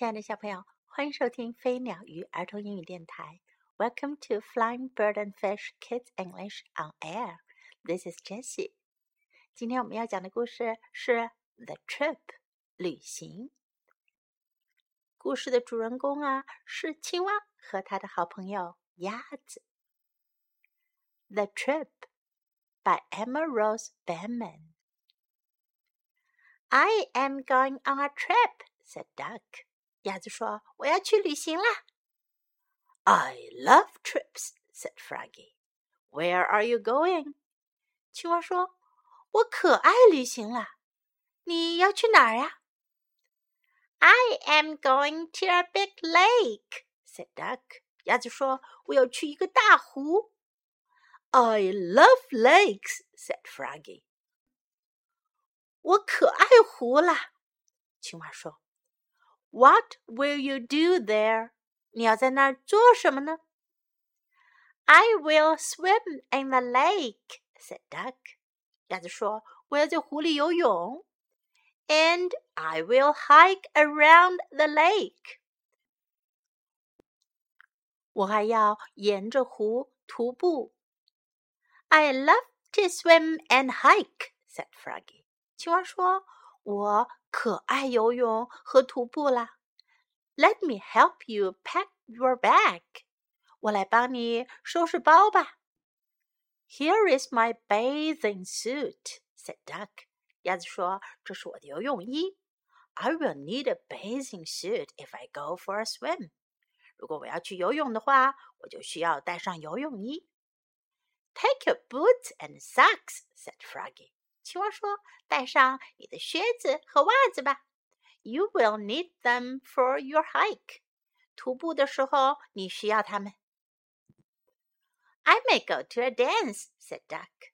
亲爱的小朋友，欢迎收听飞鸟鱼儿童英语电台。Welcome to Flying Bird and Fish Kids English on Air. This is Jessie. 今天我们要讲的故事是《The Trip》旅行。故事的主人公啊是青蛙和他的好朋友鸭子。The Trip by Emma Rose Benman. I am going on a trip, said Duck. 鸭子说：“我要去旅行啦。” I love trips," said Froggy. "Where are you going?" 青蛙说：“我可爱旅行了。你要去哪儿呀？”I am going to a big lake," said Duck. 鸭子说：“我要去一个大湖。” I love lakes," said Froggy. 我可爱湖啦。青蛙说。what will you do there? 你要在那儿做什么呢？I will swim in the lake," said Duck. 鸭子说：“我要在湖里游泳。” And I will hike around the lake. 我还要沿着湖徒步。I love to swim and hike," said Froggy. 青蛙说：“ 我可爱游泳和徒步啦。Let me help you pack your bag。我来帮你收拾包吧。Here is my bathing suit," said Duck. 鸭子说：“这是我的游泳衣。I will need a bathing suit if I go for a swim. 如果我要去游泳的话，我就需要带上游泳衣。Take your boots and socks," said Froggy. 青蛙说：“带上你的靴子和袜子吧。You will need them for your hike。徒步的时候你需要它们。” I may go to a dance," said Duck.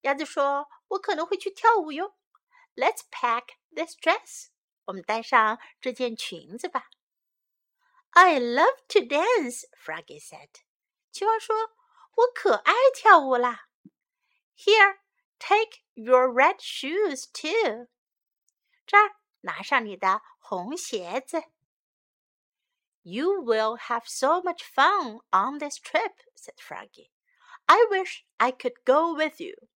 鸭子说：“我可能会去跳舞哟。” Let's pack this dress. 我们带上这件裙子吧。I love to dance," Froggy said. 青蛙说：“我可爱跳舞啦。” Here. Take your red shoes too. 这儿拿上你的红鞋子。You will have so much fun on this trip, said Froggy. I wish I could go with you.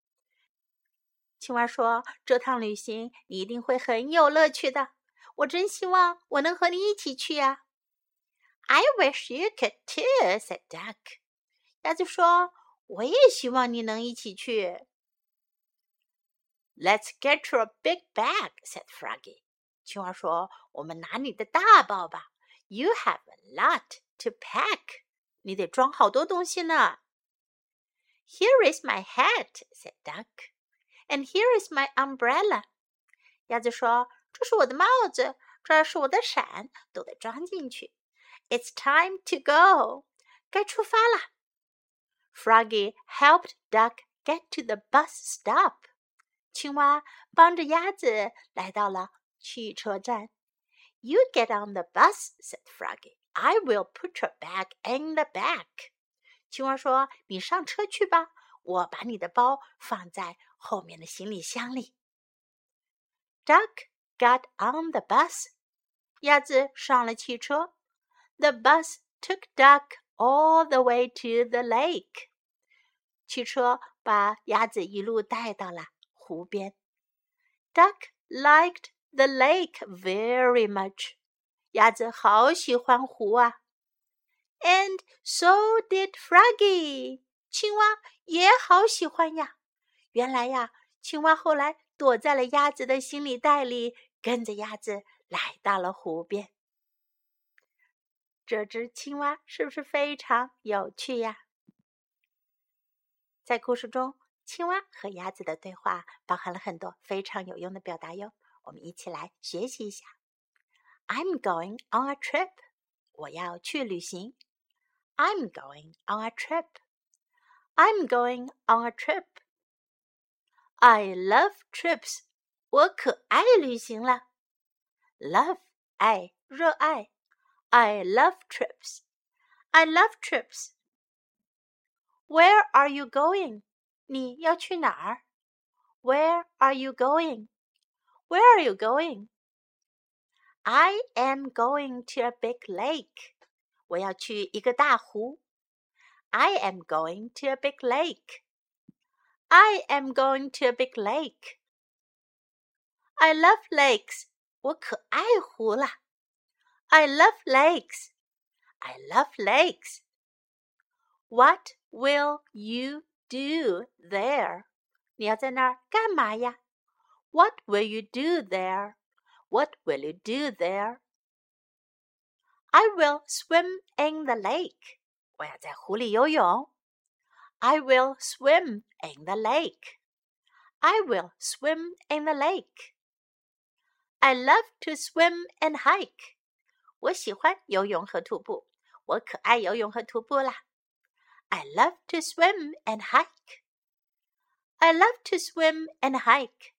青蛙说：“这趟旅行你一定会很有乐趣的。我真希望我能和你一起去呀。” I wish you could too, said Duck. 鸭子说：“我也希望你能一起去。” Let's get your big bag," said Froggy. 青蛙说：“我们拿你的大包吧。You have a lot to pack. 你得装好多东西呢。” Here is my hat," said Duck. "And here is my umbrella." 鸭子说：“这是我的帽子，这是我的伞，都得装进去。” It's time to go. 该出发了。Froggy helped Duck get to the bus stop. 青蛙帮着鸭子来到了汽车站。You get on the bus," said Froggy. "I will put your bag in the back." 青蛙说：“你上车去吧，我把你的包放在后面的行李箱里。” Duck got on the bus. 鸭子上了汽车。The bus took Duck all the way to the lake. 汽车把鸭子一路带到了湖边。Duck liked the lake very much. 鸭子好喜欢湖啊。And so did Froggy. 青蛙也好喜欢呀。原来呀，青蛙后来躲在了鸭子的行李袋里，跟着鸭子来到了湖边。这只青蛙是不是非常有趣呀？在故事中。青蛙和鸭子的对话包含了很多非常有用的表达哟，我们一起来学习一下。I'm going on a trip，我要去旅行。I'm going on a trip，I'm going on a trip。I love trips，我可爱旅行了。Love，爱，热爱。I love trips，I love trips。Where are you going？你要去哪儿？Where are you going? Where are you going? I am going to a big lake. 我要去一个大湖。I am going to a big lake. I am going to a big lake. I love lakes. 我可爱湖了。I love lakes. I love lakes. What will you do there? 你要在那儿干嘛呀？What will you do there? What will you do there? I will swim in the lake. 我要在湖里游泳。I will swim in the lake. I will swim in the lake. I love to swim and hike. 我喜欢游泳和徒步。我可爱游泳和徒步啦。 I love to swim and hike. I love to swim and hike.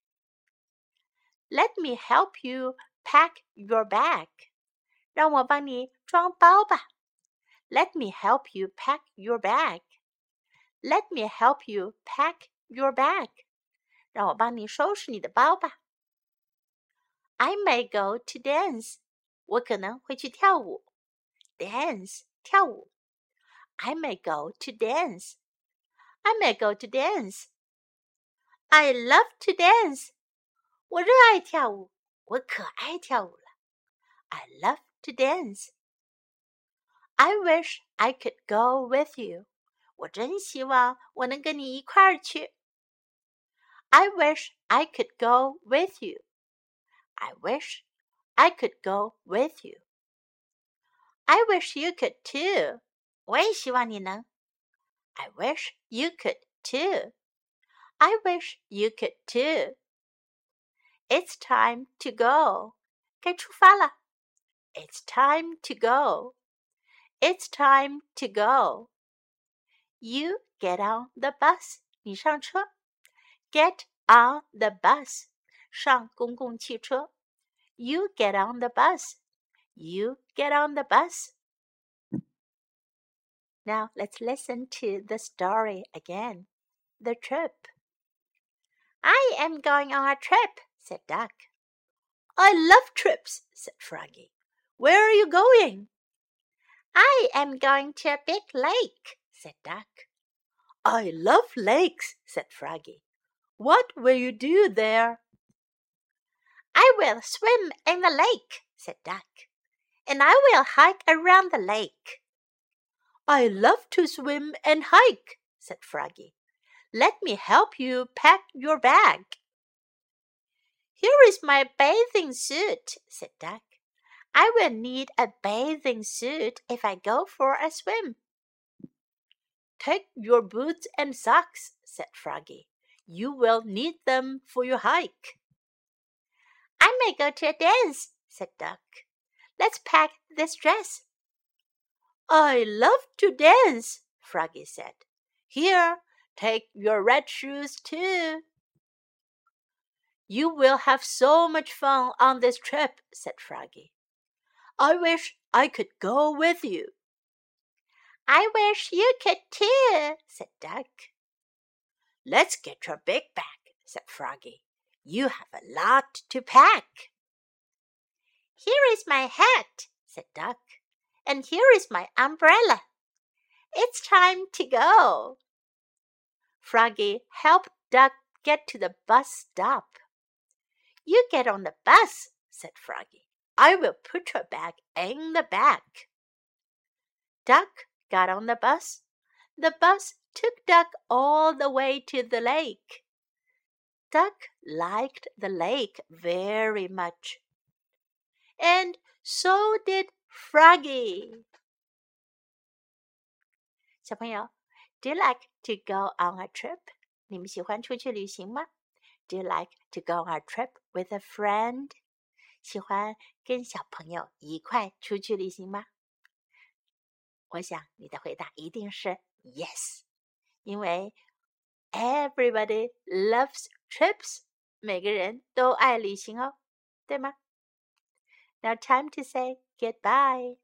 Let me help you pack your bag. 让我帮你装包吧。Let me help you pack your bag. Let me help you pack your bag. 让我帮你收拾你的包吧。I may go to dance. 我可能会去跳舞。Dance 跳舞。 I may go to dance. I may go to dance. I love to dance. 我热爱跳舞，我可爱跳舞了。I love to dance. I wish I could go with you. 我真希望我能跟你一块儿去。I wish I could go with you. I wish I could go with you. I wish you could too. 我也希望你能。I wish you could too. I wish you could too. It's time to go. 该出发了。It's time to go. It's time to go. You get on the bus. 你上车。Get on the bus. 上公共汽车。You get on the bus. You get on the bus. Now let's listen to the story again. The trip. I am going on a trip, said Duck. I love trips, said Froggy. Where are you going? I am going to a big lake, said Duck. I love lakes, said Froggy. What will you do there? I will swim in the lake, said Duck, and I will hike around the lake. I love to swim and hike, said Froggy. Let me help you pack your bag. Here is my bathing suit, said Duck. I will need a bathing suit if I go for a swim. Take your boots and socks, said Froggy. You will need them for your hike. I may go to a dance, said Duck. Let's pack this dress. I love to dance, Froggy said. Here, take your red shoes too. You will have so much fun on this trip, said Froggy. I wish I could go with you. I wish you could too, said Duck. Let's get your big bag, said Froggy. You have a lot to pack. Here is my hat, said Duck, and here is my umbrella. It's time to go. Froggy helped Duck get to the bus stop. You get on the bus, said Froggy. I will put your bag in the back. Duck got on the bus. The bus took Duck all the way to the lake. Duck liked the lake very much. And so did Froggy. 小朋友，Do you like to go on a trip？你们喜欢出去旅行吗？Do you like to go on a trip with a friend？喜欢跟小朋友一块出去旅行吗？我想你的回答一定是 yes，因为 everybody loves trips，每个人都爱旅行哦，对吗？Now time to say goodbye.